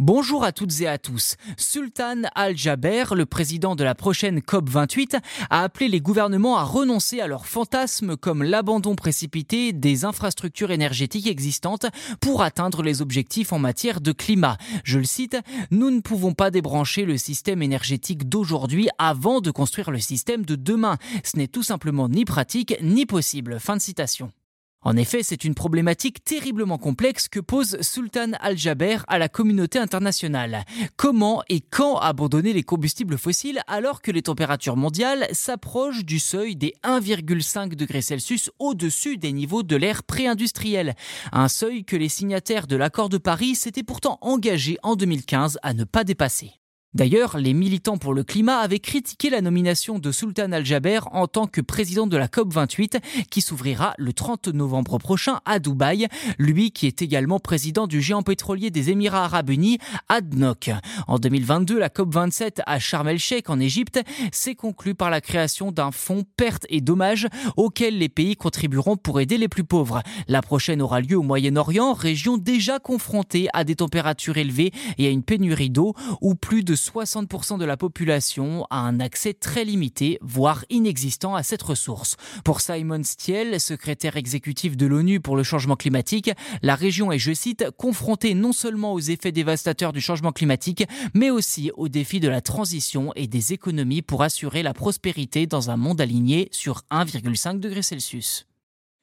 Bonjour à toutes et à tous. Sultan Al-Jaber, le président de la prochaine COP28, a appelé les gouvernements à renoncer à leurs fantasmes comme l'abandon précipité des infrastructures énergétiques existantes pour atteindre les objectifs en matière de climat. Je le cite, Nous ne pouvons pas débrancher le système énergétique d'aujourd'hui avant de construire le système de demain. Ce n'est tout simplement ni pratique ni possible. Fin de citation. En effet, c'est une problématique terriblement complexe que pose Sultan Al-Jaber à la communauté internationale. Comment et quand abandonner les combustibles fossiles alors que les températures mondiales s'approchent du seuil des 1,5 degrés Celsius au-dessus des niveaux de l'ère pré-industrielle? Un seuil que les signataires de l'accord de Paris s'étaient pourtant engagés en 2015 à ne pas dépasser. D'ailleurs, les militants pour le climat avaient critiqué la nomination de Sultan Al-Jaber en tant que président de la COP28 qui s'ouvrira le 30 novembre prochain à Dubaï, lui qui est également président du géant pétrolier des Émirats arabes unis, ADNOC. En 2022, la COP27 à Sharm el-Sheikh en Égypte s'est conclue par la création d'un fonds pertes et dommages auquel les pays contribueront pour aider les plus pauvres. La prochaine aura lieu au Moyen-Orient, région déjà confrontée à des températures élevées et à une pénurie d'eau où plus de 60% de la population a un accès très limité, voire inexistant à cette ressource. Pour Simon Stiel, secrétaire exécutif de l'ONU pour le changement climatique, la région est, je cite, confrontée non seulement aux effets dévastateurs du changement climatique, mais aussi aux défis de la transition et des économies pour assurer la prospérité dans un monde aligné sur 1,5 degré Celsius.